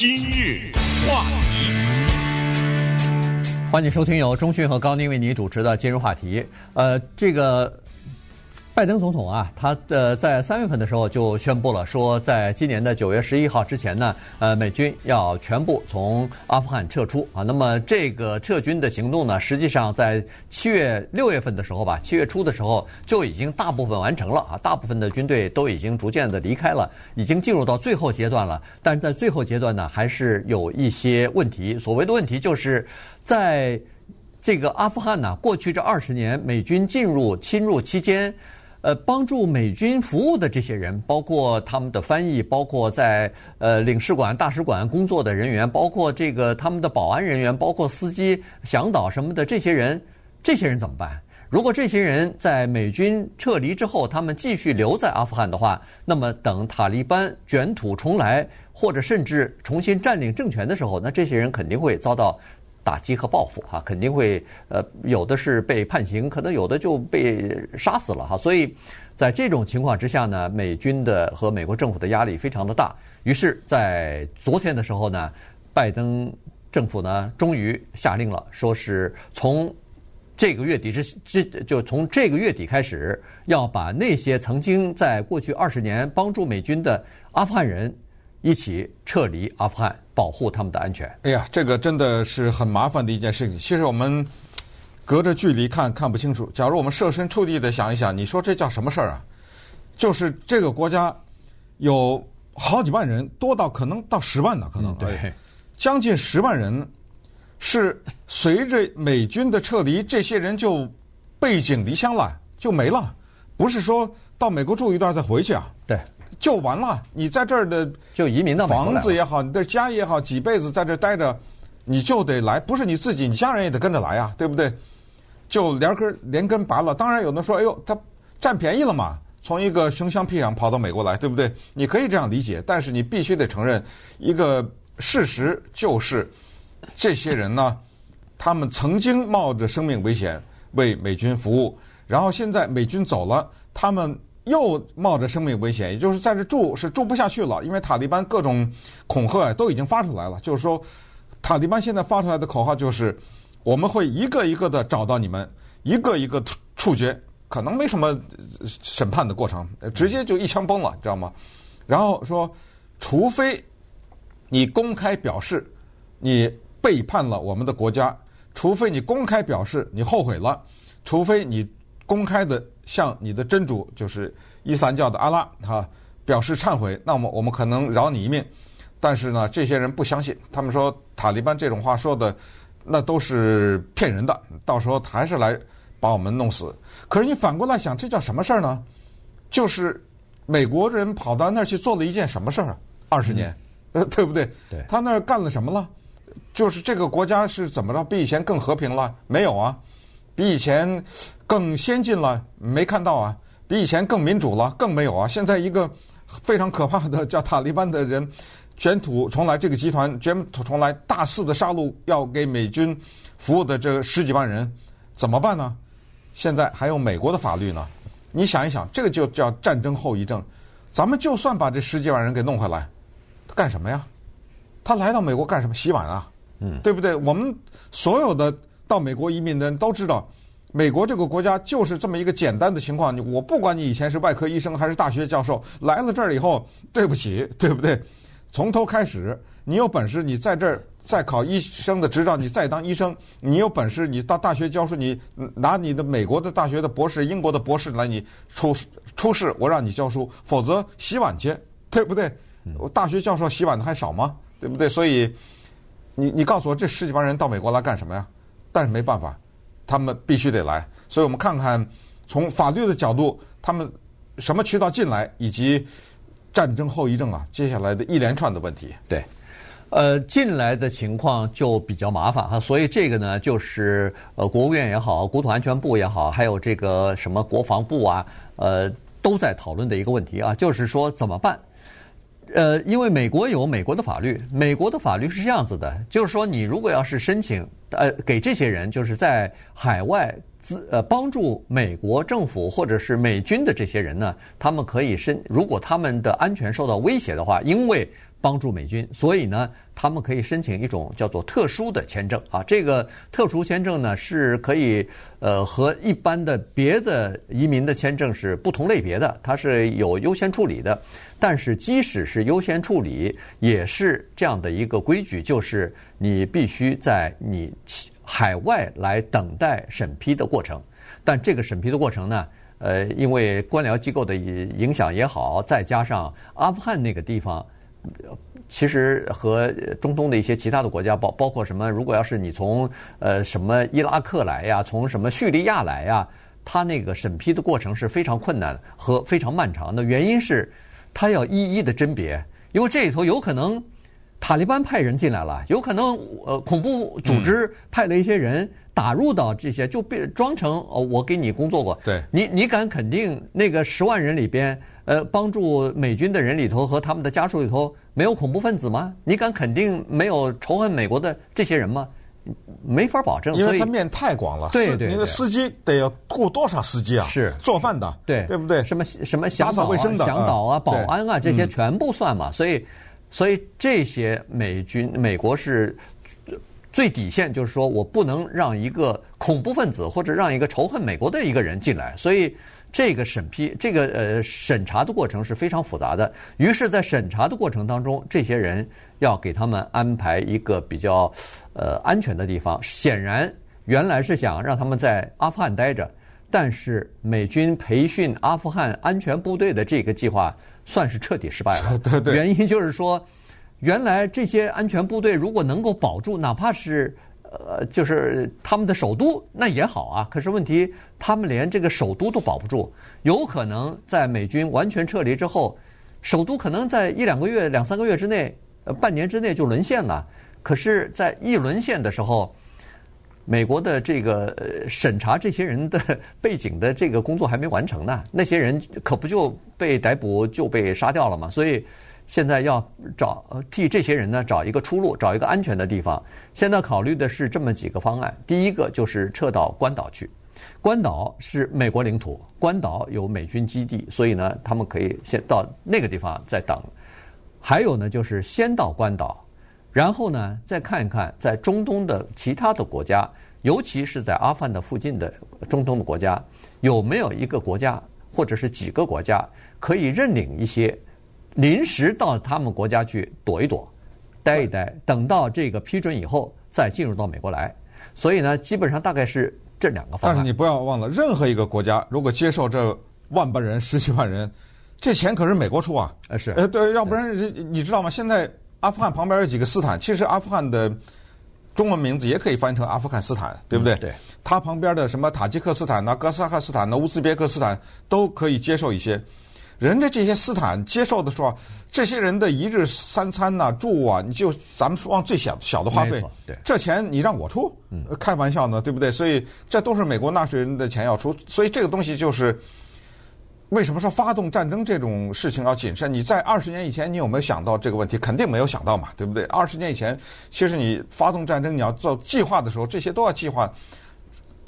今日话题，欢迎收听由中讯和高宁为你主持的今日话题。呃，这个。拜登总统啊，他的在三月份的时候就宣布了，说在今年的九月十一号之前呢，呃，美军要全部从阿富汗撤出啊。那么这个撤军的行动呢，实际上在七月六月份的时候吧，七月初的时候就已经大部分完成了啊，大部分的军队都已经逐渐的离开了，已经进入到最后阶段了。但是在最后阶段呢，还是有一些问题。所谓的问题就是在这个阿富汗呢，过去这二十年美军进入侵入期间。呃，帮助美军服务的这些人，包括他们的翻译，包括在呃领事馆、大使馆工作的人员，包括这个他们的保安人员，包括司机、向导什么的，这些人，这些人怎么办？如果这些人在美军撤离之后，他们继续留在阿富汗的话，那么等塔利班卷土重来，或者甚至重新占领政权的时候，那这些人肯定会遭到。打击和报复哈，肯定会呃，有的是被判刑，可能有的就被杀死了哈。所以，在这种情况之下呢，美军的和美国政府的压力非常的大。于是，在昨天的时候呢，拜登政府呢终于下令了，说是从这个月底之之，就从这个月底开始，要把那些曾经在过去二十年帮助美军的阿富汗人。一起撤离阿富汗，保护他们的安全。哎呀，这个真的是很麻烦的一件事情。其实我们隔着距离看看不清楚。假如我们设身处地的想一想，你说这叫什么事儿啊？就是这个国家有好几万人，多到可能到十万呢，可能、嗯、对，将近十万人是随着美军的撤离，这些人就背井离乡了，就没了。不是说到美国住一段再回去啊？对。就完了，你在这儿的就移民到房子也好，你的家也好，几辈子在这儿待着，你就得来，不是你自己，你家人也得跟着来啊，对不对？就连根连根拔了。当然有的说，哎呦，他占便宜了嘛，从一个穷乡僻壤跑到美国来，对不对？你可以这样理解，但是你必须得承认一个事实，就是这些人呢，他们曾经冒着生命危险为美军服务，然后现在美军走了，他们。又冒着生命危险，也就是在这住是住不下去了，因为塔利班各种恐吓都已经发出来了。就是说，塔利班现在发出来的口号就是：我们会一个一个的找到你们，一个一个处决，可能没什么审判的过程，直接就一枪崩了，知道吗？然后说，除非你公开表示你背叛了我们的国家，除非你公开表示你后悔了，除非你公开的。向你的真主，就是伊斯兰教的阿拉哈，表示忏悔，那么我们可能饶你一命。但是呢，这些人不相信，他们说塔利班这种话说的，那都是骗人的，到时候还是来把我们弄死。可是你反过来想，这叫什么事儿呢？就是美国人跑到那儿去做了一件什么事儿啊？二十年，呃，对不对？对。他那儿干了什么了？就是这个国家是怎么着？比以前更和平了？没有啊，比以前。更先进了，没看到啊？比以前更民主了，更没有啊！现在一个非常可怕的叫塔利班的人卷土重来，这个集团卷土重来，大肆的杀戮，要给美军服务的这十几万人怎么办呢？现在还有美国的法律呢。你想一想，这个就叫战争后遗症。咱们就算把这十几万人给弄回来，他干什么呀？他来到美国干什么？洗碗啊？嗯，对不对？我们所有的到美国移民的人都知道。美国这个国家就是这么一个简单的情况，我不管你以前是外科医生还是大学教授，来了这儿以后，对不起，对不对？从头开始，你有本事，你在这儿再考医生的执照，你再当医生，你有本事，你到大学教书，你拿你的美国的大学的博士、英国的博士来，你出出示，我让你教书，否则洗碗去，对不对？我大学教授洗碗的还少吗？对不对？所以，你你告诉我，这十几万人到美国来干什么呀？但是没办法。他们必须得来，所以我们看看从法律的角度，他们什么渠道进来，以及战争后遗症啊，接下来的一连串的问题。对，呃，进来的情况就比较麻烦哈，所以这个呢，就是呃，国务院也好，国土安全部也好，还有这个什么国防部啊，呃，都在讨论的一个问题啊，就是说怎么办？呃，因为美国有美国的法律，美国的法律是这样子的，就是说你如果要是申请。呃，给这些人就是在海外资呃帮助美国政府或者是美军的这些人呢，他们可以申，如果他们的安全受到威胁的话，因为帮助美军，所以呢，他们可以申请一种叫做特殊的签证啊。这个特殊签证呢，是可以呃和一般的别的移民的签证是不同类别的，它是有优先处理的。但是即使是优先处理，也是这样的一个规矩，就是你必须在你海外来等待审批的过程。但这个审批的过程呢，呃，因为官僚机构的影响也好，再加上阿富汗那个地方。其实和中东的一些其他的国家，包包括什么，如果要是你从呃什么伊拉克来呀，从什么叙利亚来呀，他那个审批的过程是非常困难和非常漫长的。原因是，他要一一的甄别，因为这里头有可能塔利班派人进来了，有可能呃恐怖组织派了一些人打入到这些，就变装成哦我给你工作过，对，你你敢肯定那个十万人里边？呃，帮助美军的人里头和他们的家属里头没有恐怖分子吗？你敢肯定没有仇恨美国的这些人吗？没法保证，因为他面太广了。对对，那个司机得要雇多少司机啊？是做饭的，对对不对？什么什么、打扫卫生的、向导啊、保安啊，这些全部算嘛。所以，所以这些美军美国是最底线，就是说我不能让一个恐怖分子或者让一个仇恨美国的一个人进来。所以。这个审批，这个呃审查的过程是非常复杂的。于是，在审查的过程当中，这些人要给他们安排一个比较呃安全的地方。显然，原来是想让他们在阿富汗待着，但是美军培训阿富汗安全部队的这个计划算是彻底失败了。对对。原因就是说，原来这些安全部队如果能够保住，哪怕是。呃，就是他们的首都那也好啊，可是问题他们连这个首都都保不住，有可能在美军完全撤离之后，首都可能在一两个月、两三个月之内，呃，半年之内就沦陷了。可是，在一沦陷的时候，美国的这个审查这些人的背景的这个工作还没完成呢，那些人可不就被逮捕就被杀掉了吗？所以。现在要找替这些人呢找一个出路，找一个安全的地方。现在考虑的是这么几个方案。第一个就是撤到关岛去，关岛是美国领土，关岛有美军基地，所以呢，他们可以先到那个地方再等。还有呢，就是先到关岛，然后呢，再看一看在中东的其他的国家，尤其是在阿富汗的附近的中东的国家，有没有一个国家或者是几个国家可以认领一些。临时到他们国家去躲一躲，待一待，等到这个批准以后再进入到美国来。所以呢，基本上大概是这两个方案。但是你不要忘了，任何一个国家如果接受这万把人、十几万人，这钱可是美国出啊。呃是。呃对，要不然你知道吗？现在阿富汗旁边有几个斯坦，其实阿富汗的中文名字也可以翻译成阿富汗斯坦，对不对？对。它旁边的什么塔吉克斯坦呐、哥斯萨克斯坦呐、乌兹别克斯坦都可以接受一些。人家这些斯坦接受的时候，这些人的一日三餐呐、啊、住啊，你就咱们往最小小的花费，对，这钱你让我出，开玩笑呢，对不对？所以这都是美国纳税人的钱要出，所以这个东西就是为什么说发动战争这种事情要谨慎？你在二十年以前，你有没有想到这个问题？肯定没有想到嘛，对不对？二十年以前，其实你发动战争，你要做计划的时候，这些都要计划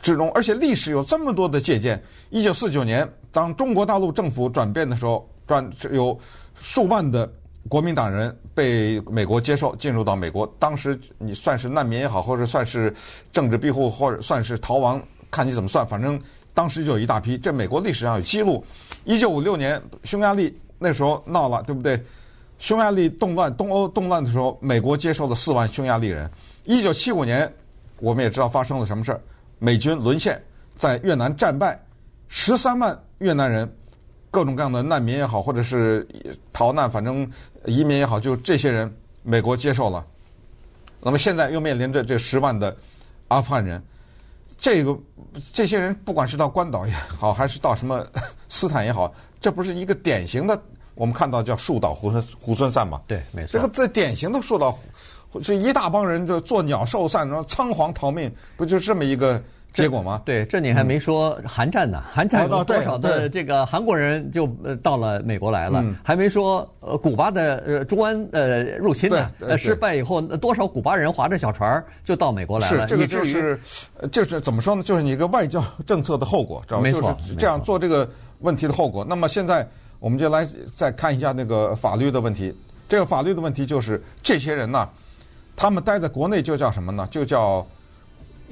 之中，而且历史有这么多的借鉴。一九四九年。当中国大陆政府转变的时候，转有数万的国民党人被美国接受，进入到美国。当时你算是难民也好，或者算是政治庇护，或者算是逃亡，看你怎么算。反正当时就有一大批。这美国历史上有记录。一九五六年匈牙利那时候闹了，对不对？匈牙利动乱，东欧动乱的时候，美国接受了四万匈牙利人。一九七五年，我们也知道发生了什么事儿，美军沦陷，在越南战败，十三万。越南人，各种各样的难民也好，或者是逃难，反正移民也好，就这些人，美国接受了。那么现在又面临着这十万的阿富汗人，这个这些人不管是到关岛也好，还是到什么 斯坦也好，这不是一个典型的我们看到叫树倒猢狲猢狲散嘛？对，没错。这个最典型的树倒，这一大帮人就做鸟兽散，然后仓皇逃命，不就这么一个？结果吗？对，这你还没说韩战呢。韩战有多少的这个韩国人就呃到了美国来了？还没说呃古巴的呃中安呃入侵呢。呃失败以后，多少古巴人划着小船就到美国来了？是这个就是，就是怎么说呢？就是你一个外交 政策的后果，知道吗？没错，就是这样做这个问题的后果。那么现在我们就来再看一下那个法律的问题。这个法律的问题就是这些人呢，他们待在国内就叫什么呢？就叫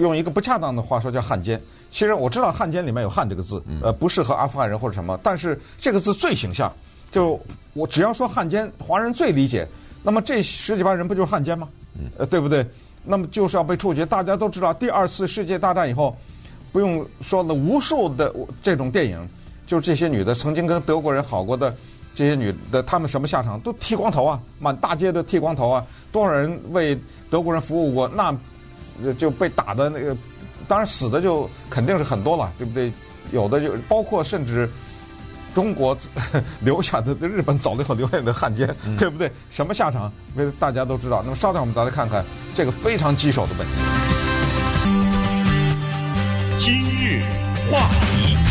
用一个不恰当的话说叫汉奸。其实我知道汉奸里面有“汉”这个字，呃，不适合阿富汗人或者什么，但是这个字最形象。就我只要说汉奸，华人最理解。那么这十几万人不就是汉奸吗？呃，对不对？那么就是要被处决。大家都知道，第二次世界大战以后，不用说了，无数的这种电影，就是这些女的曾经跟德国人好过的。这些女的，她们什么下场？都剃光头啊，满大街的剃光头啊！多少人为德国人服务过？那就被打的那个，当然死的就肯定是很多了，对不对？有的就包括甚至中国 留下的日本走了以后留下的汉奸，嗯、对不对？什么下场？大家都知道。那么稍等，我们再来看看这个非常棘手的问题。今日话题。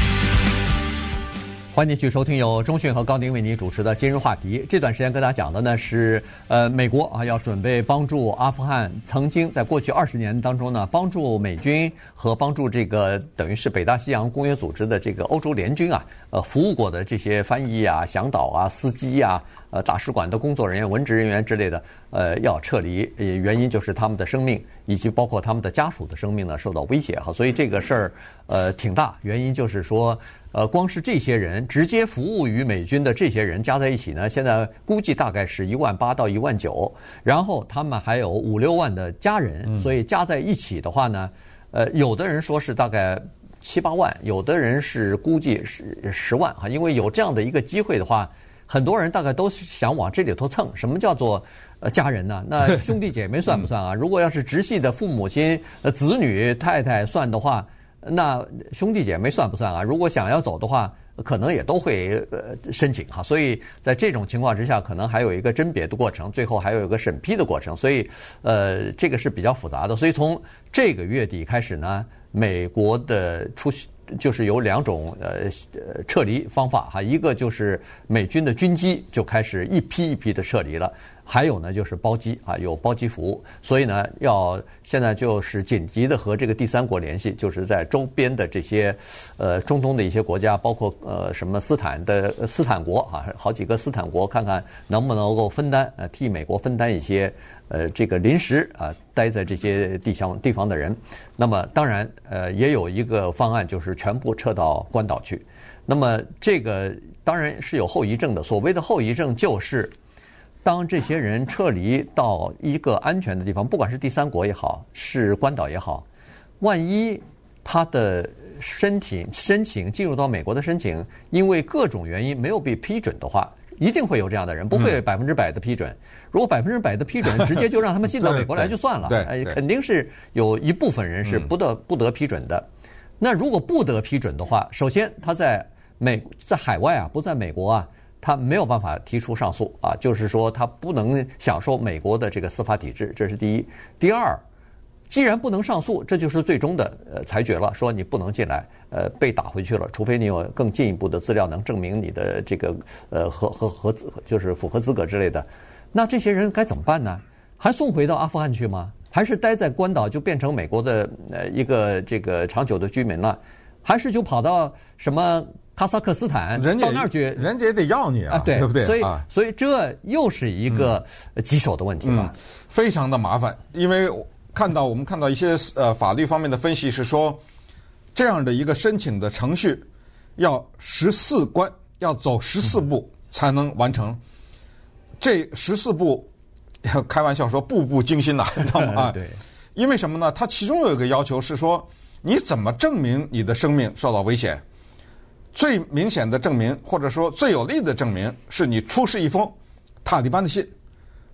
欢迎继续收听由中讯和高宁为您主持的今日话题。这段时间跟大家讲的呢是，呃，美国啊要准备帮助阿富汗，曾经在过去二十年当中呢，帮助美军和帮助这个等于是北大西洋公约组织的这个欧洲联军啊，呃，服务过的这些翻译啊、向导啊、司机啊、呃，大使馆的工作人员、文职人员之类的，呃，要撤离，原因就是他们的生命以及包括他们的家属的生命呢受到威胁哈，所以这个事儿呃挺大，原因就是说。呃，光是这些人直接服务于美军的这些人加在一起呢，现在估计大概是一万八到一万九，然后他们还有五六万的家人，所以加在一起的话呢，呃，有的人说是大概七八万，有的人是估计是十万哈，因为有这样的一个机会的话，很多人大概都想往这里头蹭。什么叫做呃家人呢？那兄弟姐妹算不算啊？如果要是直系的父母亲、呃子女、太太算的话。那兄弟姐妹算不算啊？如果想要走的话，可能也都会呃申请哈。所以在这种情况之下，可能还有一个甄别的过程，最后还有一个审批的过程。所以呃，这个是比较复杂的。所以从这个月底开始呢，美国的出就是有两种呃撤离方法哈，一个就是美军的军机就开始一批一批的撤离了。还有呢，就是包机啊，有包机服务，所以呢，要现在就是紧急的和这个第三国联系，就是在周边的这些，呃，中东的一些国家，包括呃什么斯坦的斯坦国啊，好几个斯坦国，看看能不能够分担，呃，替美国分担一些，呃，这个临时啊待在这些地方地方的人。那么当然，呃，也有一个方案，就是全部撤到关岛去。那么这个当然是有后遗症的，所谓的后遗症就是。当这些人撤离到一个安全的地方，不管是第三国也好，是关岛也好，万一他的申请申请进入到美国的申请，因为各种原因没有被批准的话，一定会有这样的人，不会百分之百的批准。如果百分之百的批准，直接就让他们进到美国来就算了，哎，肯定是有一部分人是不得不得批准的。那如果不得批准的话，首先他在美在海外啊，不在美国啊。他没有办法提出上诉啊，就是说他不能享受美国的这个司法体制，这是第一。第二，既然不能上诉，这就是最终的呃裁决了，说你不能进来，呃，被打回去了，除非你有更进一步的资料能证明你的这个呃合合合资就是符合资格之类的。那这些人该怎么办呢？还送回到阿富汗去吗？还是待在关岛就变成美国的呃一个这个长久的居民了？还是就跑到什么？哈萨克斯坦人家到那儿去，人家也得要你啊，对，对不对？所以，所以这又是一个棘手的问题吧？嗯，非常的麻烦。因为看到我们看到一些呃法律方面的分析是说，这样的一个申请的程序要十四关，要走十四步才能完成。这十四步，开玩笑说步步惊心呐，你知道吗？啊，对。因为什么呢？它其中有一个要求是说，你怎么证明你的生命受到危险？最明显的证明，或者说最有力的证明，是你出示一封塔利班的信，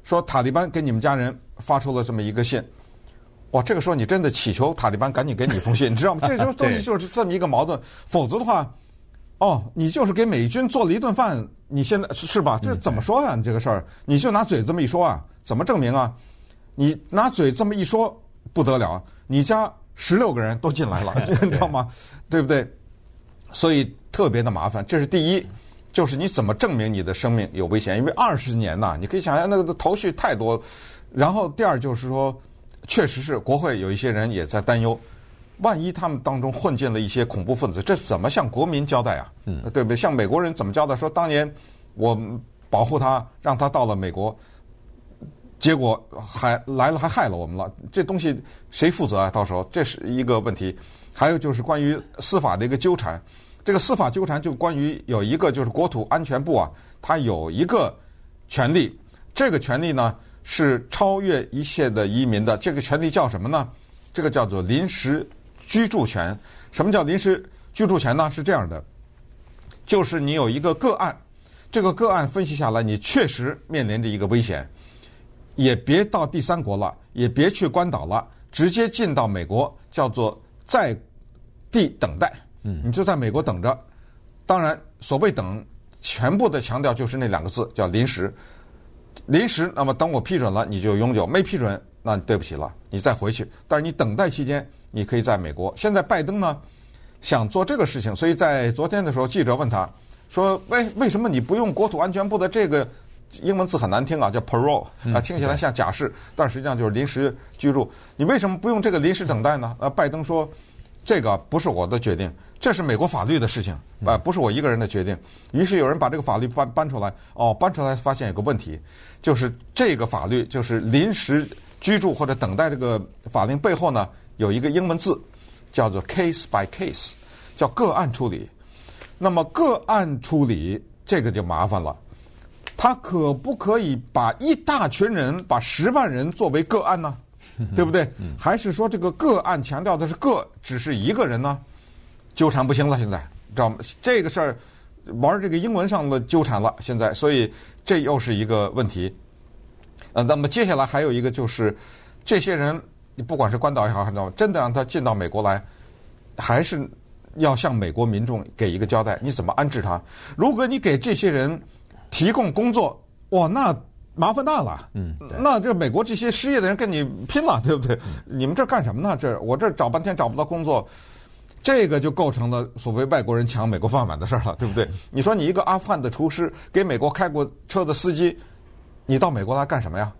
说塔利班给你们家人发出了这么一个信。哇，这个时候你真的祈求塔利班赶紧给你一封信，你知道吗？这就东西就是这么一个矛盾。否则的话，哦，你就是给美军做了一顿饭，你现在是吧？这怎么说呀？你这个事儿，你就拿嘴这么一说啊？怎么证明啊？你拿嘴这么一说不得了，你家十六个人都进来了，你知道吗？对不对？所以。特别的麻烦，这是第一，就是你怎么证明你的生命有危险？因为二十年呐，你可以想象那个头绪太多。然后第二就是说，确实是国会有一些人也在担忧，万一他们当中混进了一些恐怖分子，这怎么向国民交代啊？嗯，对不对？向美国人怎么交代？说当年我保护他，让他到了美国，结果还来了还害了我们了，这东西谁负责啊？到时候这是一个问题。还有就是关于司法的一个纠缠，这个司法纠缠就关于有一个就是国土安全部啊，它有一个权利，这个权利呢是超越一切的移民的，这个权利叫什么呢？这个叫做临时居住权。什么叫临时居住权呢？是这样的，就是你有一个个案，这个个案分析下来，你确实面临着一个危险，也别到第三国了，也别去关岛了，直接进到美国，叫做。在地等待，你就在美国等着。当然，所谓等，全部的强调就是那两个字，叫临时。临时，那么等我批准了，你就永久；没批准，那对不起了，你再回去。但是你等待期间，你可以在美国。现在拜登呢，想做这个事情，所以在昨天的时候，记者问他说：“为为什么你不用国土安全部的这个英文字很难听啊，叫 parole 啊，听起来像假释，但实际上就是临时居住。你为什么不用这个临时等待呢？”啊，拜登说。这个不是我的决定，这是美国法律的事情，啊，不是我一个人的决定。于是有人把这个法律搬搬出来，哦，搬出来发现有个问题，就是这个法律就是临时居住或者等待这个法令背后呢，有一个英文字叫做 case by case，叫个案处理。那么个案处理这个就麻烦了，他可不可以把一大群人，把十万人作为个案呢？对不对？还是说这个个案强调的是个，只是一个人呢？纠缠不清了，现在知道吗？这个事儿玩这个英文上的纠缠了，现在，所以这又是一个问题。呃，那么接下来还有一个就是，这些人你不管是关岛也好，还是真的让他进到美国来，还是要向美国民众给一个交代，你怎么安置他？如果你给这些人提供工作，哇，那。麻烦大了，嗯，那这美国这些失业的人跟你拼了，对不对？你们这干什么呢？这我这找半天找不到工作，这个就构成了所谓外国人抢美国饭碗的事儿了，对不对？你说你一个阿富汗的厨师，给美国开过车的司机，你到美国来干什么呀？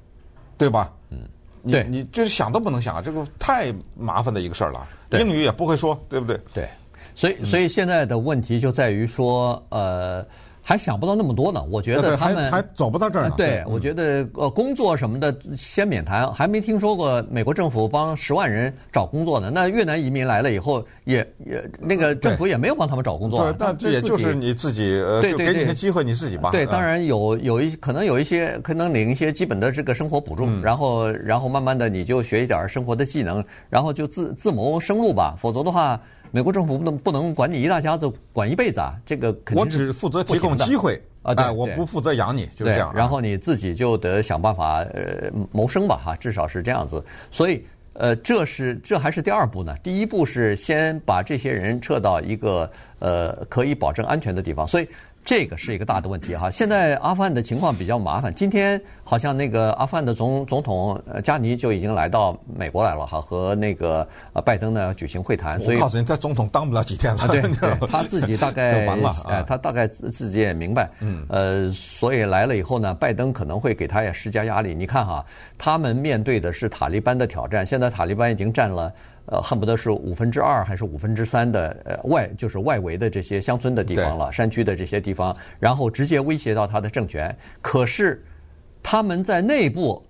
对吧？嗯，你你就是想都不能想，这个太麻烦的一个事儿了，英语也不会说，对不对？对，所以所以现在的问题就在于说，呃。还想不到那么多呢，我觉得他们还，还走不到这儿呢。对，我觉得呃，工作什么的先免谈，还没听说过美国政府帮十万人找工作呢。那越南移民来了以后，也也那个政府也没有帮他们找工作。对，但这也就是你自己呃，就给你个机会，你自己吧。对，当然有有一可能有一些可能领一些基本的这个生活补助，然后然后慢慢的你就学一点生活的技能，然后就自自谋生路吧。否则的话。美国政府不能不能管你一大家子管一辈子啊，这个肯定我只负责提供机会啊，对，我不负责养你，就是这样。然后你自己就得想办法呃谋生吧，哈，至少是这样子。所以呃，这是这还是第二步呢。第一步是先把这些人撤到一个呃可以保证安全的地方。所以。这个是一个大的问题哈，现在阿富汗的情况比较麻烦。今天好像那个阿富汗的总总统呃加尼就已经来到美国来了哈，和那个呃拜登呢举行会谈。所以我告诉你，他总统当不了几天了。啊、对，对他自己大概 完了，哎，他大概自自己也明白。嗯。呃，所以来了以后呢，拜登可能会给他也施加压力。你看哈，他们面对的是塔利班的挑战，现在塔利班已经占了。呃，恨不得是五分之二还是五分之三的呃外，就是外围的这些乡村的地方了，山区的这些地方，然后直接威胁到他的政权。可是他们在内部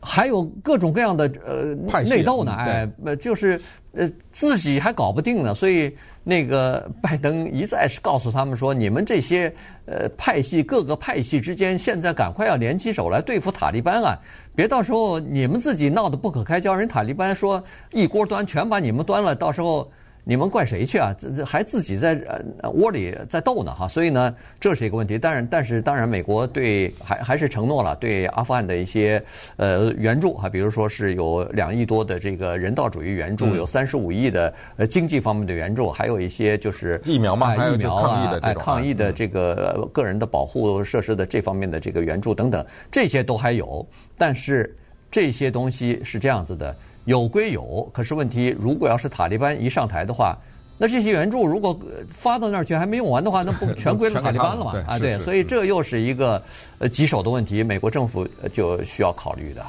还有各种各样的呃内斗呢，哎，呃就是呃自己还搞不定呢，所以那个拜登一再是告诉他们说，你们这些呃派系各个派系之间，现在赶快要联起手来对付塔利班啊。别到时候你们自己闹得不可开交，人塔利班说一锅端，全把你们端了，到时候你们怪谁去啊？这这还自己在呃窝里在斗呢哈，所以呢，这是一个问题。当然，但是当然，美国对还还是承诺了对阿富汗的一些呃援助哈，比如说是有两亿多的这个人道主义援助，有三十五亿的呃经济方面的援助，还有一些就是疫苗嘛，疫苗啊，哎，抗疫的这个个人的保护设施的这方面的这个援助等等，这些都还有。但是这些东西是这样子的，有归有，可是问题如果要是塔利班一上台的话，那这些援助如果发到那儿去还没用完的话，那不 全归了塔利班了吗？啊，对，所以这又是一个呃棘手的问题，美国政府就需要考虑的。